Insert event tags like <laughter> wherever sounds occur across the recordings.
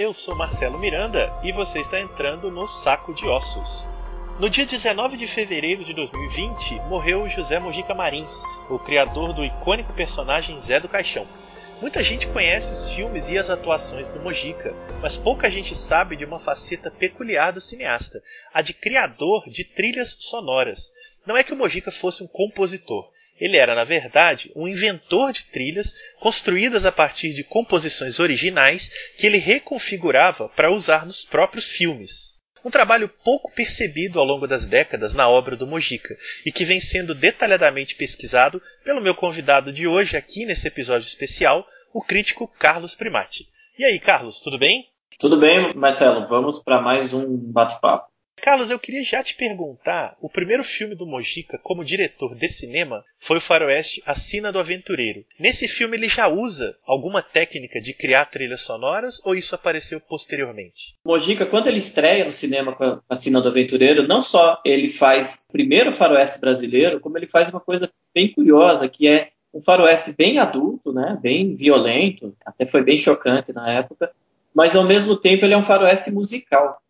eu sou Marcelo Miranda e você está entrando no Saco de Ossos. No dia 19 de fevereiro de 2020, morreu José Mojica Marins, o criador do icônico personagem Zé do Caixão. Muita gente conhece os filmes e as atuações do Mojica, mas pouca gente sabe de uma faceta peculiar do cineasta, a de criador de trilhas sonoras. Não é que o Mojica fosse um compositor, ele era, na verdade, um inventor de trilhas construídas a partir de composições originais que ele reconfigurava para usar nos próprios filmes. Um trabalho pouco percebido ao longo das décadas na obra do Mojica e que vem sendo detalhadamente pesquisado pelo meu convidado de hoje aqui nesse episódio especial, o crítico Carlos Primati. E aí, Carlos, tudo bem? Tudo bem, Marcelo. Vamos para mais um bate-papo. Carlos, eu queria já te perguntar: o primeiro filme do Mojica como diretor de cinema foi o faroeste A Sina do Aventureiro. Nesse filme ele já usa alguma técnica de criar trilhas sonoras ou isso apareceu posteriormente? Mojica, quando ele estreia no cinema com A Sina do Aventureiro, não só ele faz o primeiro faroeste brasileiro, como ele faz uma coisa bem curiosa, que é um faroeste bem adulto, né, bem violento, até foi bem chocante na época, mas ao mesmo tempo ele é um faroeste musical.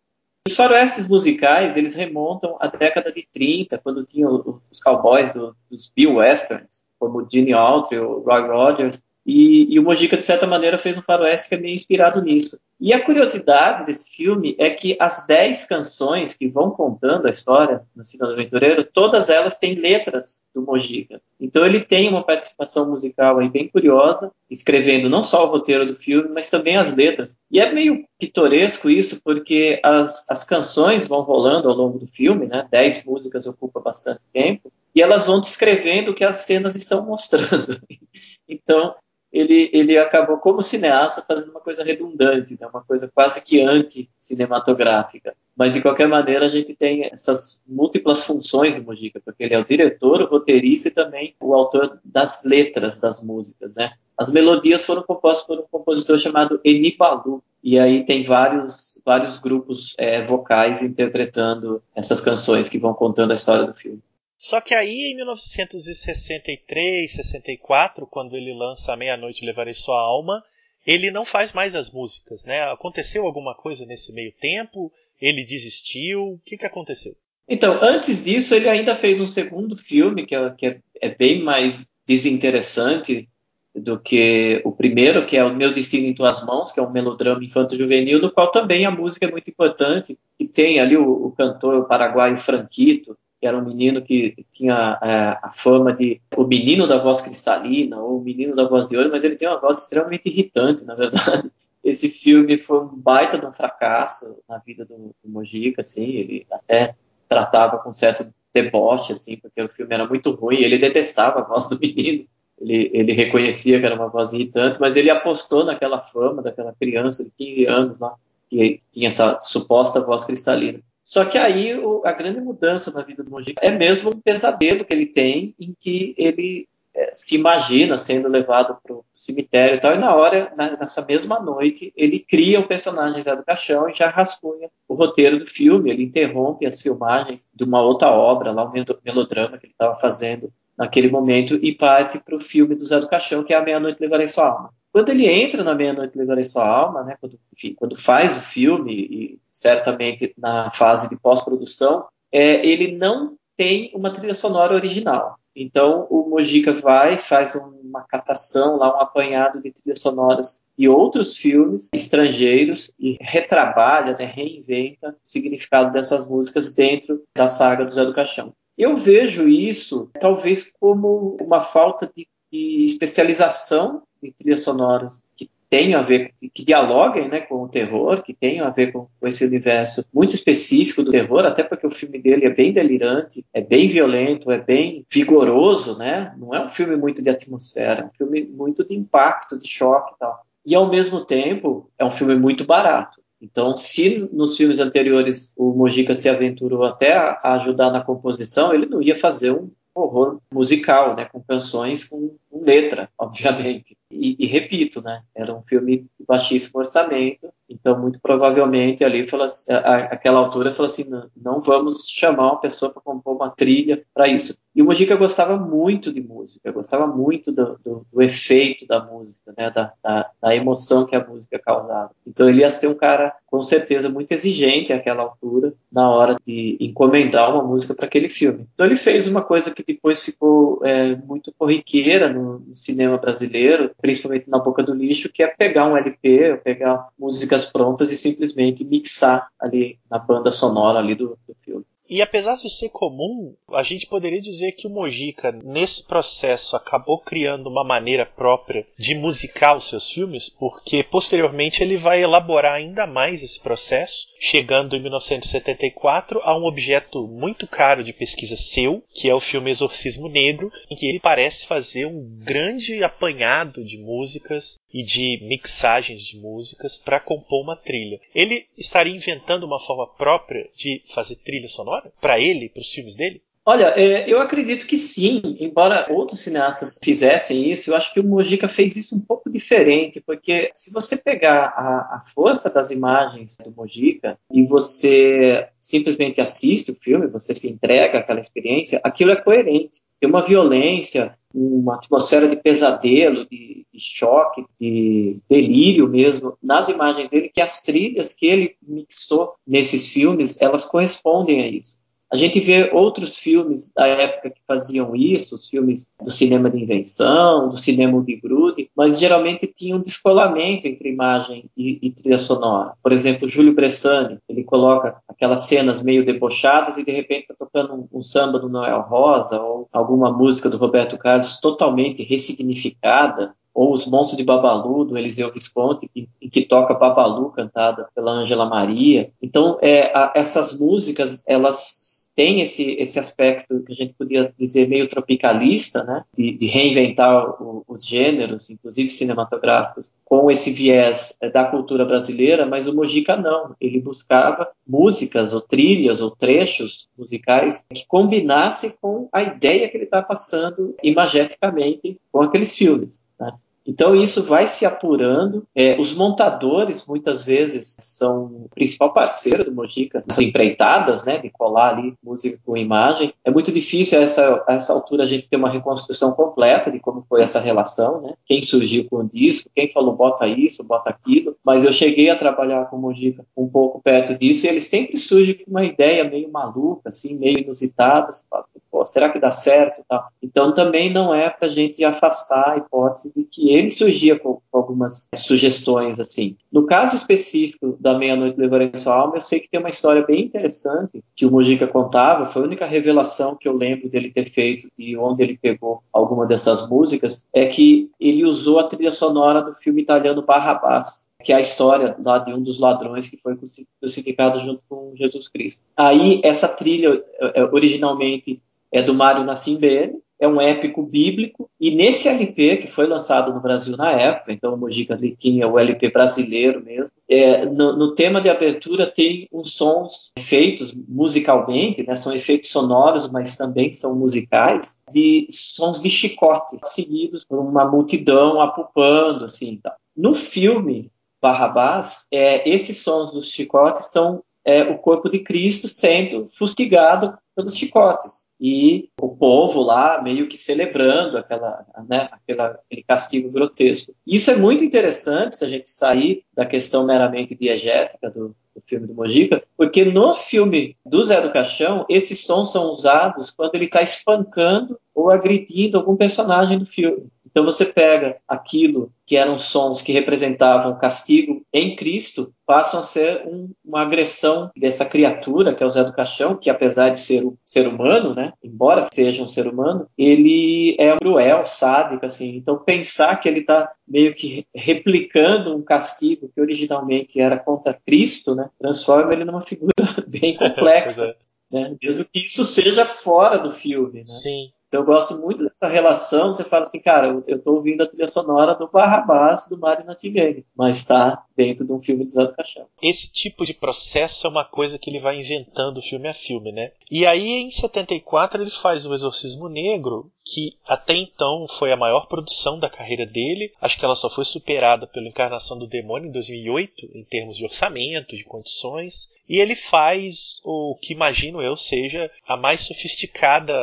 Os faroestes musicais, eles remontam à década de 30, quando tinham os cowboys do, dos Bill Westerns, como Gene Autry, o Roy Rogers, e, e, o Mojica, de certa maneira, fez um faroeste que é meio inspirado nisso. E a curiosidade desse filme é que as dez canções que vão contando a história no Cidadão Aventureiro, todas elas têm letras do Mojica. Então ele tem uma participação musical aí bem curiosa, escrevendo não só o roteiro do filme, mas também as letras. E é meio pitoresco isso, porque as, as canções vão rolando ao longo do filme, né? Dez músicas ocupa bastante tempo, e elas vão descrevendo o que as cenas estão mostrando. <laughs> então, ele, ele acabou, como cineasta, fazendo uma coisa redundante, né? uma coisa quase que anti-cinematográfica. Mas, de qualquer maneira, a gente tem essas múltiplas funções do Mujica, porque ele é o diretor, o roteirista e também o autor das letras das músicas. Né? As melodias foram compostas por um compositor chamado Eni Balu, e aí tem vários, vários grupos é, vocais interpretando essas canções que vão contando a história do filme. Só que aí em 1963, 64, quando ele lança A Meia-Noite Levarei Sua Alma, ele não faz mais as músicas, né? Aconteceu alguma coisa nesse meio tempo? Ele desistiu? O que, que aconteceu? Então, antes disso, ele ainda fez um segundo filme que, é, que é, é bem mais desinteressante do que o primeiro, que é O Meu Destino em Tuas Mãos, que é um melodrama infanto-juvenil, no qual também a música é muito importante, e tem ali o, o cantor paraguaio Franquito, que era um menino que tinha é, a fama de o menino da voz cristalina ou o menino da voz de ouro, mas ele tem uma voz extremamente irritante, na verdade. <laughs> Esse filme foi um baita de um fracasso na vida do, do Mojica, assim, ele até tratava com certo deboche, assim, porque o filme era muito ruim, ele detestava a voz do menino, ele, ele reconhecia que era uma voz irritante, mas ele apostou naquela fama daquela criança de 15 anos lá, que tinha essa suposta voz cristalina. Só que aí o, a grande mudança na vida do Mojica é mesmo um pesadelo que ele tem, em que ele é, se imagina sendo levado para o cemitério e tal, e na hora, na, nessa mesma noite, ele cria o personagem Zé do Caixão e já rascunha o roteiro do filme, ele interrompe as filmagens de uma outra obra, lá um melodrama que ele estava fazendo naquele momento, e parte para o filme do Zé do Caixão, que é A Meia-Noite Levarei Sua Alma. Quando ele entra na Meia-Noite Levarei Sua Alma, né, quando, enfim, quando faz o filme, e certamente na fase de pós-produção, é, ele não tem uma trilha sonora original. Então o Mojica vai, faz uma catação, lá um apanhado de trilhas sonoras de outros filmes estrangeiros e retrabalha, né, reinventa o significado dessas músicas dentro da saga do Zé do Caixão. Eu vejo isso talvez como uma falta de, de especialização de trilhas sonoras que tenham a ver, que dialoguem né, com o terror, que tenham a ver com, com, esse universo muito específico do terror, até porque o filme dele é bem delirante, é bem violento, é bem vigoroso, né? Não é um filme muito de atmosfera, é um filme muito de impacto, de choque e tal. E ao mesmo tempo, é um filme muito barato. Então, se nos filmes anteriores o Mojica se aventurou até a ajudar na composição, ele não ia fazer um horror musical, né, com canções com, com letra, obviamente. E, e, repito, né, era um filme de baixíssimo orçamento, então muito provavelmente ali, falou, a, aquela altura, falou assim, não, não vamos chamar uma pessoa para compor uma trilha para isso. E o Mojica gostava muito de música, gostava muito do, do, do efeito da música, né, da, da, da, emoção que a música causava. Então ele ia ser um cara, com certeza, muito exigente àquela altura, na hora de encomendar uma música para aquele filme. Então ele fez uma coisa que depois ficou é, muito corriqueira no, no, cinema brasileiro, principalmente na Boca do Lixo, que é pegar um LP, pegar músicas prontas e simplesmente mixar ali na banda sonora ali do, do filme. E apesar de ser comum, a gente poderia dizer que o Mojica, nesse processo, acabou criando uma maneira própria de musicar os seus filmes, porque posteriormente ele vai elaborar ainda mais esse processo, chegando em 1974 a um objeto muito caro de pesquisa seu, que é o filme Exorcismo Negro, em que ele parece fazer um grande apanhado de músicas e de mixagens de músicas para compor uma trilha. Ele estaria inventando uma forma própria de fazer trilha sonora? Para ele, para os filmes dele? Olha, é, eu acredito que sim, embora outros cineastas fizessem isso, eu acho que o Mojica fez isso um pouco diferente, porque se você pegar a, a força das imagens do Mojica e você simplesmente assiste o filme, você se entrega àquela experiência, aquilo é coerente. Tem uma violência, uma atmosfera de pesadelo, de, de choque, de delírio mesmo nas imagens dele, que as trilhas que ele mixou nesses filmes, elas correspondem a isso. A gente vê outros filmes da época que faziam isso, os filmes do cinema de invenção, do cinema de grude, mas geralmente tinha um descolamento entre imagem e, e trilha sonora. Por exemplo, Júlio Bressani, ele coloca aquelas cenas meio debochadas e de repente está tocando um, um, samba do Noel Rosa ou alguma música do Roberto Carlos totalmente ressignificada ou Os Monstros de Babalu, do Eliseu Visconti, que, em que toca Babalu, cantada pela Ângela Maria. Então, é, a, essas músicas, elas têm esse, esse aspecto que a gente podia dizer meio tropicalista, né? de, de reinventar o, os gêneros, inclusive cinematográficos, com esse viés é, da cultura brasileira, mas o Mojica não. Ele buscava músicas, ou trilhas, ou trechos musicais que combinassem com a ideia que ele está passando imageticamente com aqueles filmes. Então isso vai se apurando. É, os montadores muitas vezes são o principal parceiro do Mojica nas empreitadas, né, de colar ali música com imagem. É muito difícil a essa, essa altura a gente ter uma reconstrução completa de como foi essa relação, né? Quem surgiu com o disco, quem falou bota isso, bota aquilo. Mas eu cheguei a trabalhar com o Mojica um pouco perto disso e ele sempre surge com uma ideia meio maluca, assim, meio inusitada. Pô, será que dá certo? Então também não é para a gente afastar a hipótese de que ele surgia com, com, algumas sugestões assim. No caso específico da Meia-Noite Levarei Sua Alma, eu sei que tem uma história bem interessante que o Mujica contava, foi a única revelação que eu lembro dele ter feito de onde ele pegou alguma dessas músicas, é que ele usou a trilha sonora do filme italiano Barrabás, que é a história lá de um dos ladrões que foi crucificado junto com Jesus Cristo. Aí essa trilha é, originalmente é do Mário Nassimbene, é um épico bíblico, e nesse LP, que foi lançado no Brasil na época, então o Mojica ali tinha o LP brasileiro mesmo, é, no, no, tema de abertura tem uns sons feitos musicalmente, né, são efeitos sonoros, mas também são musicais, de sons de chicote, seguidos por uma multidão apupando, assim, tá. No filme Barrabás, é, esses sons dos chicotes são é, o corpo de Cristo sendo fustigado pelos chicotes. E o povo lá meio que celebrando aquela, né, aquela, aquele castigo grotesco. Isso é muito interessante se a gente sair da questão meramente diegética do, do filme do Mojica, porque no filme do Zé do Caixão, esses sons são usados quando ele está espancando ou agredindo algum personagem do filme. Então você pega aquilo que eram sons que representavam castigo em Cristo, passam a ser um, uma agressão dessa criatura, que é o Zé do Caixão, que apesar de ser um ser humano, né, embora seja um ser humano, ele é cruel, sádico, assim. Então pensar que ele está meio que replicando um castigo que originalmente era contra Cristo, né, transforma ele numa figura <laughs> bem <laughs> complexa. É. Né? Mesmo que isso seja fora do filme. Né? Sim. Então eu gosto muito dessa relação. Você fala assim, cara, eu estou ouvindo a trilha sonora do Barrabás do Mário Natigani, mas está dentro de um filme de Zé do Caixão. Esse tipo de processo é uma coisa que ele vai inventando filme a filme, né? E aí em 74 ele faz o Exorcismo Negro, que até então foi a maior produção da carreira dele. Acho que ela só foi superada pela Encarnação do Demônio em 2008, em termos de orçamento, de condições. E ele faz o que imagino eu seja a mais sofisticada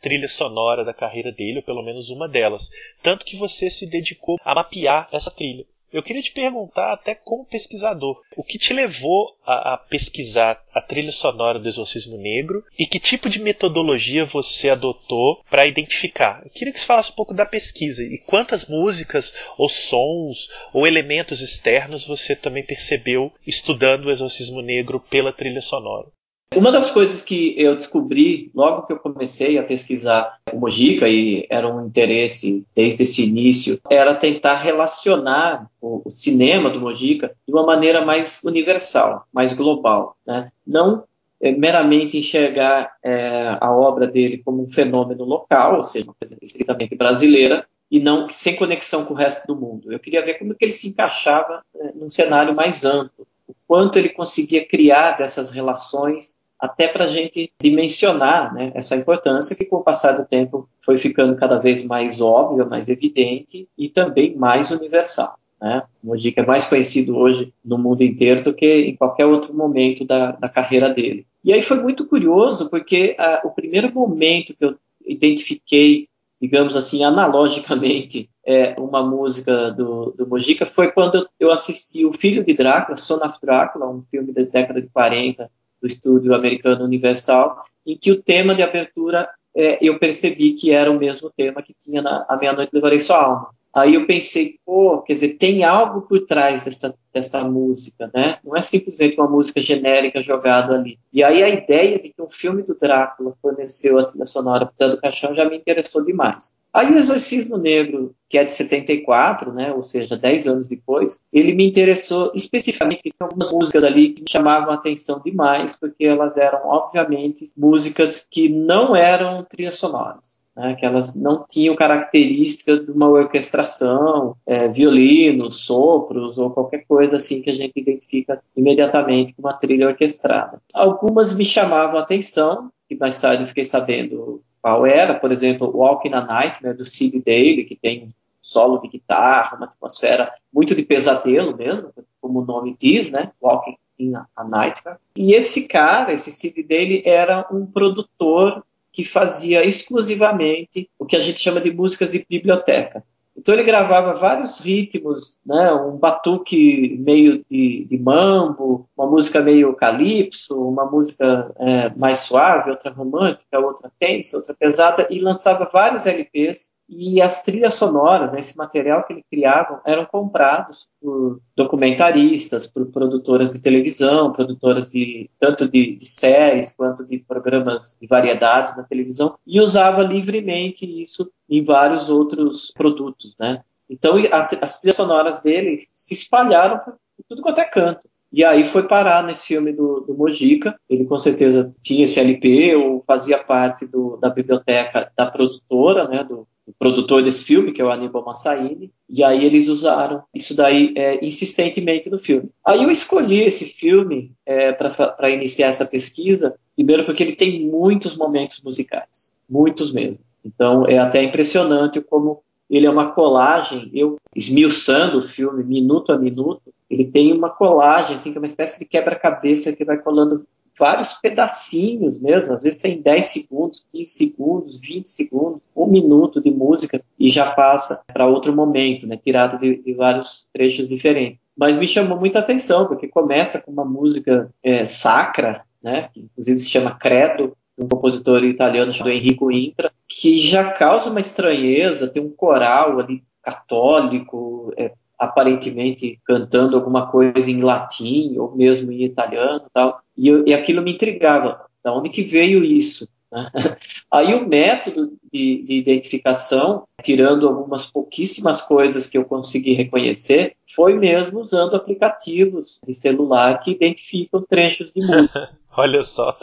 trilha sonora da carreira dele, ou pelo menos uma delas. Tanto que você se dedicou a mapear essa trilha. Eu queria te perguntar, até como pesquisador, o que te levou a, a, pesquisar a trilha sonora do Exorcismo Negro e que tipo de metodologia você adotou para identificar? Eu queria que você falasse um pouco da pesquisa e quantas músicas, ou sons, ou elementos externos você também percebeu estudando o Exorcismo Negro pela trilha sonora. Uma das coisas que eu descobri logo que eu comecei a pesquisar o Mojica, e era um interesse desde esse início, era tentar relacionar o, cinema do Mojica de uma maneira mais universal, mais global. Né? Não é, meramente enxergar é, a obra dele como um fenômeno local, ou seja, uma coisa estritamente brasileira, e não sem conexão com o resto do mundo. Eu queria ver como que ele se encaixava é, num cenário mais amplo, o quanto ele conseguia criar dessas relações até para a gente dimensionar né, essa importância que, com o passar do tempo, foi ficando cada vez mais óbvia, mais evidente e também mais universal. Né? Mojica é mais conhecido hoje no mundo inteiro do que em qualquer outro momento da, da carreira dele. E aí foi muito curioso, porque a, o primeiro momento que eu identifiquei, digamos assim, analogicamente, é, uma música do, do Mojica foi quando eu assisti O Filho de Drácula, Son of Drácula, um filme da década de 40, do estúdio americano Universal, em que o tema de abertura é, eu percebi que era o mesmo tema que tinha na A Meia-Noite Levarei Sua Alma. Aí eu pensei, pô, quer dizer, tem algo por trás dessa, dessa música, né? Não é simplesmente uma música genérica jogada ali. E aí a ideia de que um filme do Drácula forneceu a trilha sonora para do Caixão já me interessou demais. Aí o Exorcismo Negro, que é de 74, né, ou seja, 10 anos depois, ele me interessou especificamente porque tinha algumas músicas ali que me chamavam a atenção demais, porque elas eram, obviamente, músicas que não eram trilhas sonoras né, que elas não tinham características de uma orquestração, é, violinos, sopros ou qualquer coisa assim que a gente identifica imediatamente com uma trilha orquestrada. Algumas me chamavam a atenção, e mais tarde eu fiquei sabendo qual era, por exemplo, Walking a Nightmare, do Sid Daly, que tem solo de guitarra, uma atmosfera muito de pesadelo mesmo, como o nome diz, né? Walking in a Nightmare. E esse cara, esse Sid Daly, era um produtor que fazia exclusivamente o que a gente chama de músicas de biblioteca. Então ele gravava vários ritmos, né, um batuque meio de, de mambo, uma música meio calypso, uma música é, mais suave, outra romântica, outra tensa, outra pesada, e lançava vários LPs e as trilhas sonoras, né, esse material que ele criava, eram comprados por documentaristas, por produtoras de televisão, produtoras de tanto de, de, séries quanto de programas de variedades na televisão, e usava livremente isso em vários outros produtos, né? Então a, as trilhas sonoras dele se espalharam por tudo quanto é canto. E aí foi parar nesse filme do, do Mojica. Ele com certeza tinha esse LP ou fazia parte do, da biblioteca da produtora, né, do, o produtor desse filme, que é o Aníbal Massaini, e aí eles usaram isso daí é, insistentemente no filme. Aí eu escolhi esse filme é, para iniciar essa pesquisa, primeiro porque ele tem muitos momentos musicais, muitos mesmo. Então é até impressionante como ele é uma colagem, eu esmiuçando o filme minuto a minuto, ele tem uma colagem, assim, que é uma espécie de quebra-cabeça que vai colando vários pedacinhos mesmo, às vezes tem 10 segundos, 15 segundos, 20 segundos, um minuto de música e já passa para outro momento, né, tirado de, de, vários trechos diferentes. Mas me chamou muita atenção, porque começa com uma música é, sacra, né, que inclusive se chama Credo, um compositor italiano chamado Enrico Intra, que já causa uma estranheza, tem um coral ali católico, é, aparentemente cantando alguma coisa em latim ou mesmo em italiano tal e, eu, e aquilo me intrigava da onde que veio isso né? <laughs> aí o método de, de, identificação tirando algumas pouquíssimas coisas que eu consegui reconhecer foi mesmo usando aplicativos de celular que identificam trechos de música <laughs> <laughs> Olha só.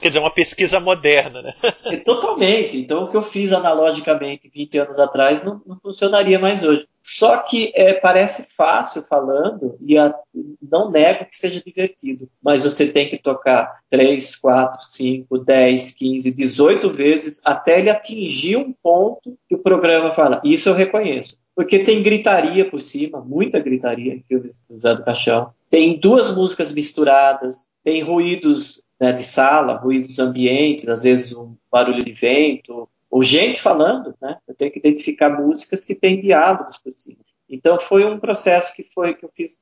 Quer dizer, uma pesquisa moderna, né? É, totalmente. Então, o que eu fiz analogicamente 20 anos atrás não, não funcionaria mais hoje. Só que é, parece fácil falando, e a, não nego que seja divertido, mas você tem que tocar 3, 4, 5, 10, 15, 18 vezes até ele atingir um ponto que o programa fala. Isso eu reconheço. Porque tem gritaria por cima, muita gritaria em filmes do Zé do Caixão. Tem duas músicas misturadas, tem ruídos né, de sala, ruídos ambientes, às vezes um barulho de vento, ou gente falando, né? Eu tenho que identificar músicas que têm diálogos por cima. Então foi um processo que foi que eu fiz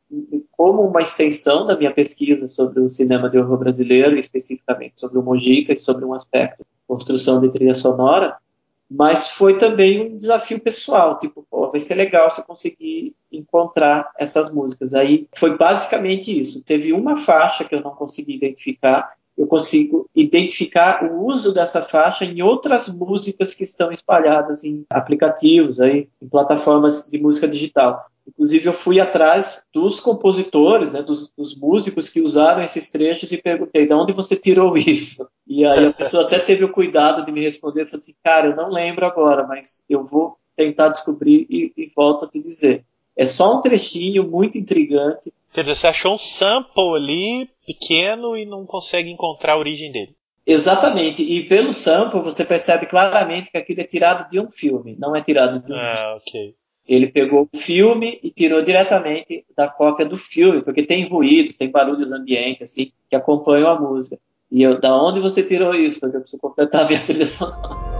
como uma extensão da minha pesquisa sobre o cinema de horror brasileiro, especificamente sobre o Mojica e sobre um aspecto construção de trilha sonora, mas foi também um desafio pessoal, tipo, pô, vai ser legal se eu conseguir encontrar essas músicas. Aí foi basicamente isso. Teve uma faixa que eu não consegui identificar eu consigo identificar o uso dessa faixa em outras músicas que estão espalhadas em aplicativos, aí, em plataformas de música digital. Inclusive, eu fui atrás dos compositores, né, dos, dos, músicos que usaram esses trechos e perguntei: de onde você tirou <laughs> isso? E aí a pessoa até teve o cuidado de me responder: falou assim, cara, eu não lembro agora, mas eu vou tentar descobrir e, e volto a te dizer. É só um trechinho muito intrigante Quer dizer, você achou um sample ali pequeno e não consegue encontrar a origem dele. Exatamente, e pelo sample você percebe claramente que aquilo é tirado de um filme, não é tirado de um Ah, ok. Ele pegou o filme e tirou diretamente da cópia do filme, porque tem ruídos, tem barulhos ambientes, assim, que acompanham a música. E eu, da onde você tirou isso? Porque eu preciso completar a minha trilha sonora.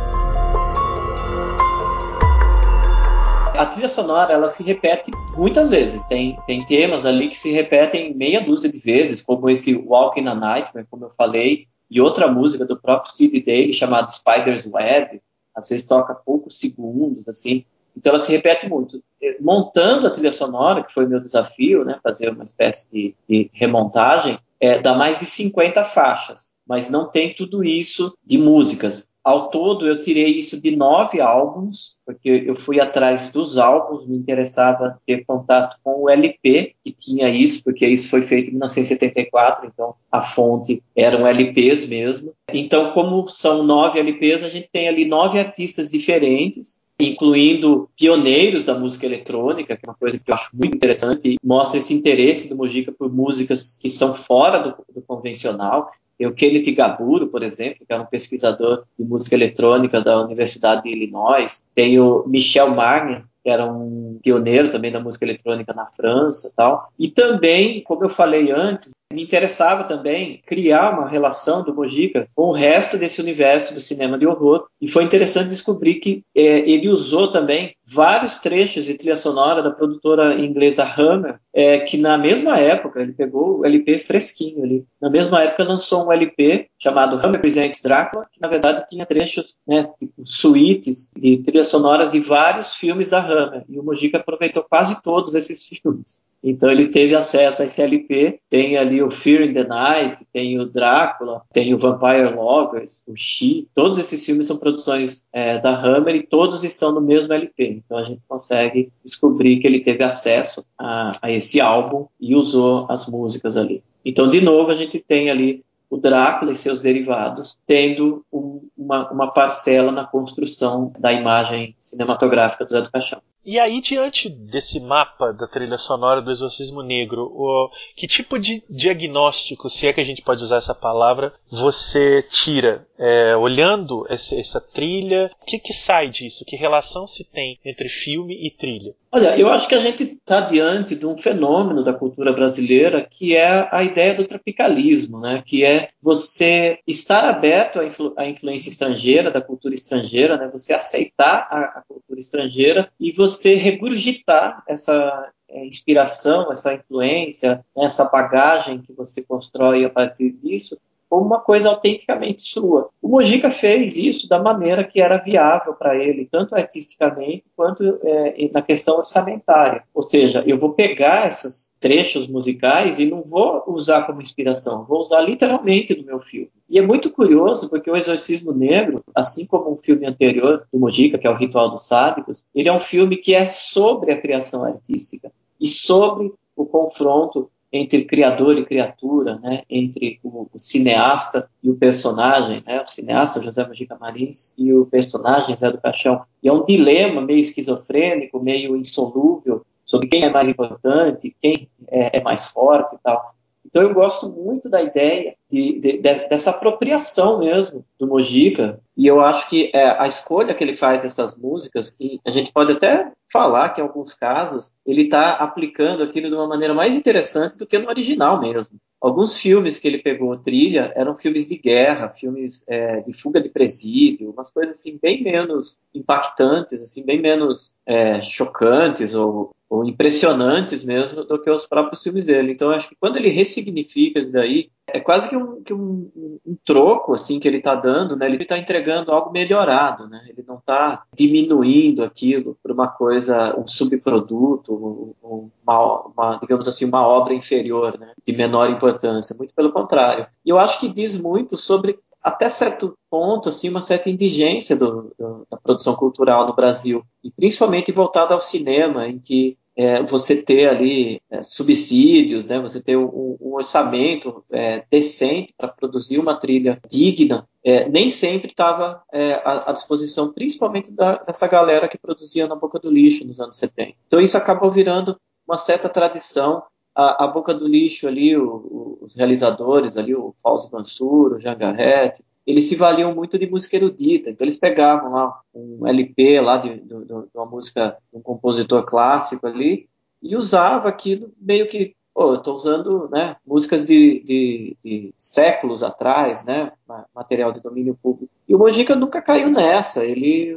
A trilha sonora ela se repete muitas vezes. Tem, tem temas ali que se repetem meia dúzia de vezes, como esse Walking in a Nightmare, como eu falei, e outra música do próprio Sid Daly chamada Spider's Web, às vezes toca poucos segundos, assim. Então ela se repete muito. Montando a trilha sonora, que foi meu desafio, né, fazer uma espécie de, de remontagem, é, dá mais de 50 faixas, mas não tem tudo isso de músicas. Ao todo, eu tirei isso de nove álbuns, porque eu fui atrás dos álbuns, me interessava ter contato com o LP, que tinha isso, porque isso foi feito em 1974, então a fonte eram LPs mesmo. Então, como são nove LPs, a gente tem ali nove artistas diferentes, incluindo pioneiros da música eletrônica, que é uma coisa que eu acho muito interessante, e mostra esse interesse do Mojica por músicas que são fora do, do convencional. Tem o Kenneth Gaburo, por exemplo, que é um pesquisador de música eletrônica da Universidade de Illinois. Tem o Michel Magna, que era um pioneiro também da música eletrônica na França tal. E também, como eu falei antes, me interessava também criar uma relação do Mojica com o resto desse universo do cinema de horror. E foi interessante descobrir que é, ele usou também vários trechos de trilha sonora da produtora inglesa Hammer, é, que na mesma época, ele pegou o LP fresquinho ali, na mesma época lançou um LP chamado Hammer Presents Drácula, que na verdade tinha trechos, né, tipo suítes de trilhas sonoras de vários filmes da Hammer. E o Mojica aproveitou quase todos esses filmes. Então ele teve acesso a esse LP, tem ali o Fear in the Night, tem o Drácula, tem o Vampire Lovers, o She, todos esses filmes são produções é, da Hammer e todos estão no mesmo LP. Então a gente consegue descobrir que ele teve acesso a, a esse álbum e usou as músicas ali. Então, de novo, a gente tem ali o Drácula e seus derivados tendo um, uma, uma, parcela na construção da imagem cinematográfica do Zé do Caixão. E aí, diante desse mapa da trilha sonora do Exorcismo Negro, o, que tipo de diagnóstico, se é que a gente pode usar essa palavra, você tira? É, olhando essa, essa, trilha, o que, que sai disso? Que relação se tem entre filme e trilha? Olha, eu acho que a gente está diante de um fenômeno da cultura brasileira que é a ideia do tropicalismo, né? que é você estar aberto à, influ à influência estrangeira, da cultura estrangeira, né? você aceitar a, a cultura estrangeira e você regurgitar essa é, inspiração, essa influência, essa bagagem que você constrói a partir disso, como uma coisa autenticamente sua. O Mojica fez isso da maneira que era viável para ele, tanto artisticamente quanto é, na questão orçamentária. Ou seja, eu vou pegar esses trechos musicais e não vou usar como inspiração, vou usar literalmente no meu filme. E é muito curioso porque o Exorcismo Negro, assim como o filme anterior do Mojica, que é o Ritual dos Sádicos, ele é um filme que é sobre a criação artística e sobre o confronto entre criador e criatura, né, entre o, o, cineasta e o personagem, né, o cineasta José Mojica Marins e o personagem Zé do Caixão. E é um dilema meio esquizofrênico, meio insolúvel sobre quem é mais importante, quem é, é mais forte e tal. Então eu gosto muito da ideia de, de, de, dessa apropriação mesmo do Mojica, e eu acho que é, a escolha que ele faz dessas músicas, e a gente pode até falar que em alguns casos ele está aplicando aquilo de uma maneira mais interessante do que no original mesmo. Alguns filmes que ele pegou trilha eram filmes de guerra, filmes é, de fuga de presídio, umas coisas assim bem menos impactantes, assim bem menos é, chocantes ou, ou, impressionantes mesmo do que os próprios filmes dele. Então acho que quando ele ressignifica isso daí, é quase que um, que um, um troco assim que ele está dando, né? Ele está entregando algo melhorado, né? Ele não está diminuindo aquilo para uma coisa, um subproduto, uma, uma, digamos assim, uma obra inferior, né? De menor importância. Muito pelo contrário. E eu acho que diz muito sobre até certo ponto, assim, uma certa indigência do, do, da produção cultural no Brasil, e principalmente voltada ao cinema, em que é, você ter ali é, subsídios, né, você ter um, um orçamento é, decente para produzir uma trilha digna, é, nem sempre estava é, à, à, disposição, principalmente da, dessa galera que produzia na boca do lixo nos anos 70. Então isso acabou virando uma certa tradição. A, a boca do lixo ali, o, o, os realizadores ali, o Fausto Mansur, o Jean Garrett, eles se valiam muito de música erudita. Então eles pegavam lá um LP lá de, de, de uma música de um compositor clássico ali e usava aquilo meio que oh, eu estou usando né, músicas de, de, de, séculos atrás, né, material de domínio público. E o Mojica nunca caiu nessa. Ele,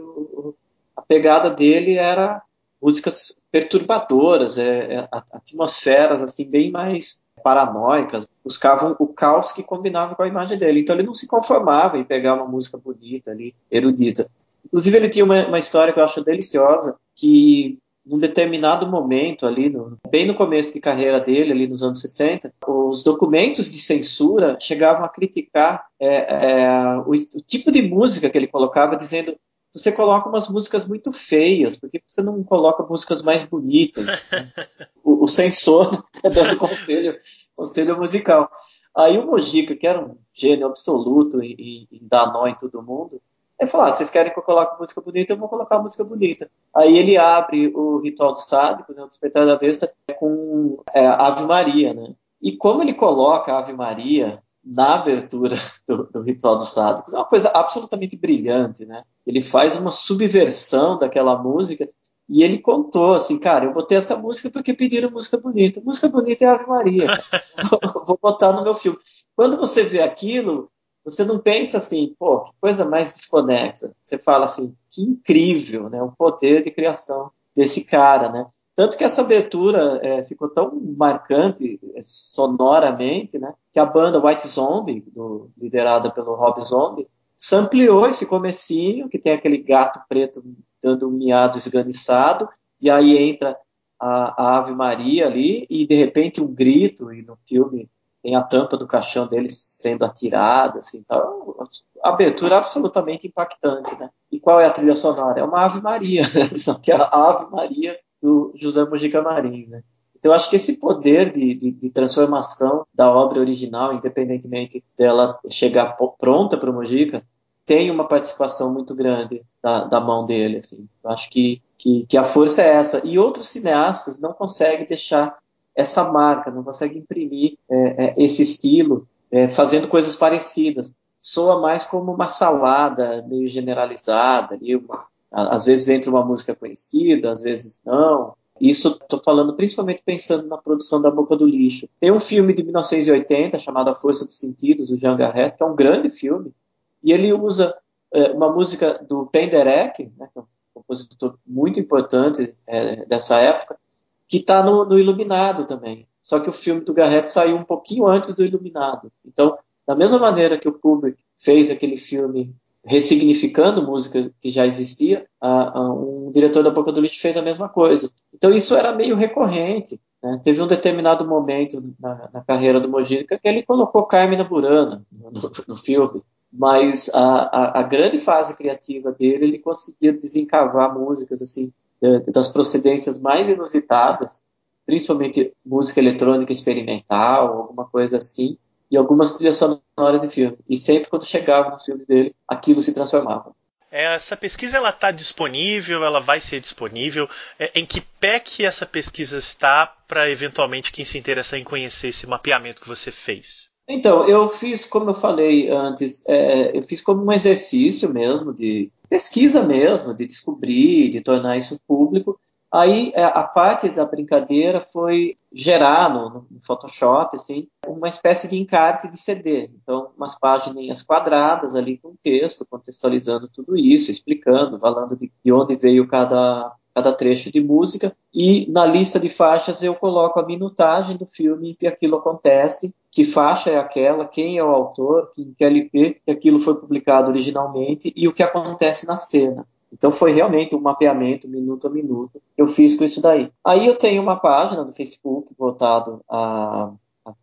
a pegada dele era músicas perturbadoras, é, é, atmosferas assim bem mais paranoicas, buscavam o caos que combinava com a imagem dele. Então ele não se conformava em pegar uma música bonita ali, erudita. Inclusive ele tinha uma, uma história que eu acho deliciosa, que num determinado momento ali, no, bem no começo de carreira dele, ali nos anos 60, os documentos de censura chegavam a criticar é, é, o, o, tipo de música que ele colocava, dizendo você coloca umas músicas muito feias, porque você não coloca músicas mais bonitas? <laughs> O, o censor <laughs> dando conselho, conselho musical. Aí o Mojica, que era um gênio absoluto em, em dar nó em todo mundo, ele falou: ah, vocês querem que eu coloque música bonita, eu vou colocar música bonita. Aí ele abre o Ritual do Sádico, né, o Despertar da Besta, com é, Ave Maria, né? E como ele coloca a Ave Maria na abertura do, do Ritual dos Sádicos. É uma coisa absolutamente brilhante, né? Ele faz uma subversão daquela música e ele contou assim, cara, eu botei essa música porque pediram música bonita. Música bonita é Ave Maria. <laughs> Vou botar no meu filme. Quando você vê aquilo, você não pensa assim, pô, que coisa mais desconexa. Você fala assim, que incrível, né? O poder de criação desse cara, né? Tanto que essa abertura é, ficou tão marcante é, sonoramente, né, que a banda White Zombie, do, liderada pelo Rob Zombie, sampleou esse comecinho, que tem aquele gato preto dando um miado esganiçado, e aí entra a, a, Ave Maria ali, e de repente um grito, e no filme tem a tampa do caixão dele sendo atirada, assim, então, abertura absolutamente impactante, né? E qual é a trilha sonora? É uma Ave Maria, <laughs> só que a Ave Maria do José Mujica Marins, né? Então, acho que esse poder de, de, de, transformação da obra original, independentemente dela chegar pronta para o Mujica, tem uma participação muito grande da, da mão dele. Assim. Eu acho que, que, que, a força é essa. E outros cineastas não conseguem deixar essa marca, não conseguem imprimir é, é, esse estilo, é, fazendo coisas parecidas. Soa mais como uma salada meio generalizada, ali, uma, às vezes entra uma música conhecida, às vezes não. Isso estou falando principalmente pensando na produção da Boca do Lixo. Tem um filme de 1980 chamado A Força dos Sentidos, do Jean Garrett, que é um grande filme, e ele usa é, uma música do Penderecki, né, que é um compositor muito importante é, dessa época, que está no, no, Iluminado também. Só que o filme do Garrett saiu um pouquinho antes do Iluminado. Então, da mesma maneira que o Kubrick fez aquele filme ressignificando música que já existia, a, a, um diretor da Boca do Lixo fez a mesma coisa. Então isso era meio recorrente. Né? Teve um determinado momento na, na carreira do Mojica que ele colocou Carmina Burana no, no, filme, mas a, a, grande fase criativa dele, ele conseguia desencavar músicas assim das procedências mais inusitadas principalmente música eletrônica experimental, alguma coisa assim, e algumas trilhas sonoras de filme. E sempre quando chegava nos filmes dele, aquilo se transformava. É, essa pesquisa ela está disponível, ela vai ser disponível. É, em que pé que essa pesquisa está para eventualmente quem se interessa em conhecer esse mapeamento que você fez? Então, eu fiz, como eu falei antes, é, eu fiz como um exercício mesmo de pesquisa mesmo, de descobrir, de tornar isso público. Aí é, a parte da brincadeira foi gerar no, no, Photoshop assim, uma espécie de encarte de CD. Então, umas páginas quadradas ali com texto, contextualizando tudo isso, explicando, falando de, de onde veio cada, cada trecho de música. E na lista de faixas eu coloco a minutagem do filme que aquilo acontece, que faixa é aquela, quem é o autor, em que LP que aquilo foi publicado originalmente e o que acontece na cena. Então foi realmente um mapeamento minuto a minuto. Eu fiz com isso daí. Aí eu tenho uma página do Facebook voltado à,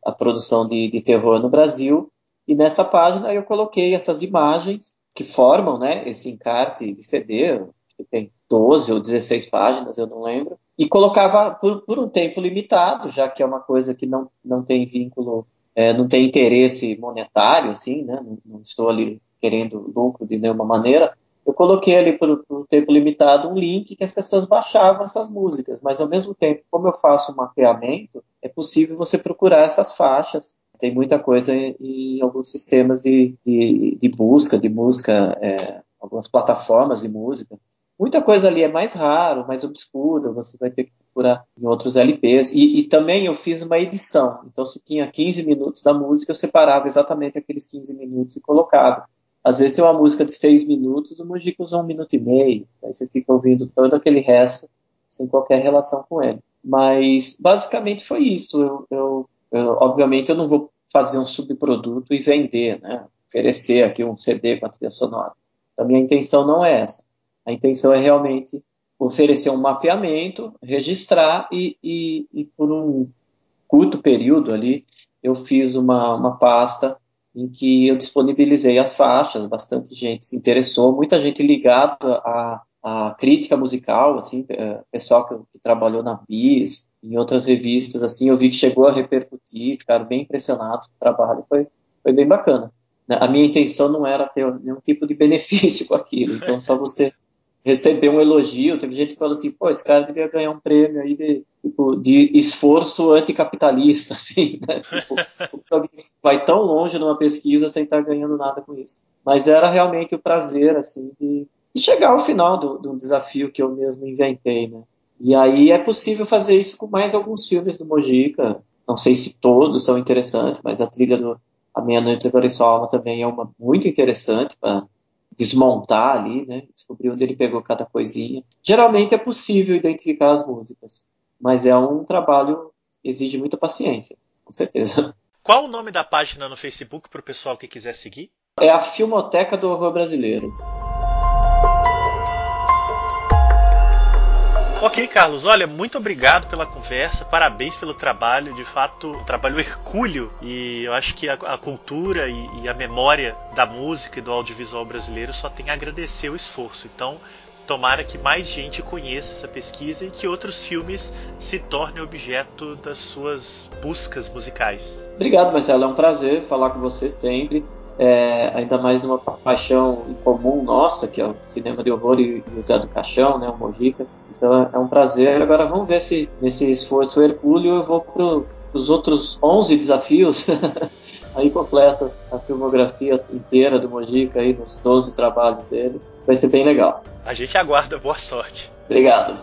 à produção de, de, terror no Brasil e nessa página eu coloquei essas imagens que formam, né, esse encarte de CD, que tem 12 ou 16 páginas, eu não lembro, e colocava por, por um tempo limitado, já que é uma coisa que não, não tem vínculo, é, não tem interesse monetário, assim, né, não, não estou ali querendo lucro de nenhuma maneira, eu coloquei ali por, por, um tempo limitado um link que as pessoas baixavam essas músicas, mas ao mesmo tempo, como eu faço um mapeamento, é possível você procurar essas faixas. Tem muita coisa em, em alguns sistemas de, de, de, busca, de música, é, algumas plataformas de música. Muita coisa ali é mais raro, mais obscura, você vai ter que procurar em outros LPs. E, e, também eu fiz uma edição, então se tinha 15 minutos da música, eu separava exatamente aqueles 15 minutos e colocava. Às vezes tem uma música de seis minutos, o Mujica usa um minuto e meio, aí você fica ouvindo todo aquele resto sem qualquer relação com ele. Mas basicamente foi isso. Eu, eu, eu, obviamente eu não vou fazer um subproduto e vender, né? oferecer aqui um CD com a trilha sonora. Então, a minha intenção não é essa. A intenção é realmente oferecer um mapeamento, registrar e, e, e por um curto período ali eu fiz uma, uma pasta em que eu disponibilizei as faixas, bastante gente se interessou, muita gente ligada à, crítica musical, assim, é, pessoal que, que, trabalhou na BIS, em outras revistas, assim, eu vi que chegou a repercutir, ficaram bem impressionados com o trabalho, foi, foi bem bacana. Né? A minha intenção não era ter nenhum tipo de <laughs> benefício com aquilo, então só você receber um elogio. Teve gente que falou assim, pô, esse cara devia ganhar um prêmio aí de, tipo, de esforço anticapitalista, <laughs> assim, né? Tipo, vai tão longe numa pesquisa sem estar ganhando nada com isso. Mas era realmente o prazer, assim, de, de chegar ao final do, do desafio que eu mesmo inventei, né? E aí é possível fazer isso com mais alguns filmes do Mojica. Não sei se todos são interessantes, mas a trilha do A Meia Noite Agora Sua Alma também é uma muito interessante para desmontar ali, né? Descobrir onde ele pegou cada coisinha. Geralmente é possível identificar as músicas, mas é um trabalho que exige muita paciência, com certeza. Qual o nome da página no Facebook para o pessoal que quiser seguir? É a Filmoteca do Horror Brasileiro. Ok, Carlos, olha, muito obrigado pela conversa, parabéns pelo trabalho, de fato, um trabalho hercúleo e eu acho que a, a cultura e, e, a memória da música e do audiovisual brasileiro só tem a agradecer o esforço. Então, tomara que mais gente conheça essa pesquisa e que outros filmes se tornem objeto das suas buscas musicais. Obrigado, Marcelo, é um prazer falar com você sempre. É, ainda mais numa paixão comum nossa, que é o cinema de horror e o Zé do Caixão, né, o Mojica. Então é um prazer. Agora vamos ver se nesse esforço hercúleo eu vou para os outros 11 desafios. <laughs> aí completa a filmografia inteira do Mojica aí nos 12 trabalhos dele. Vai ser bem legal. A gente aguarda boa sorte. Obrigado.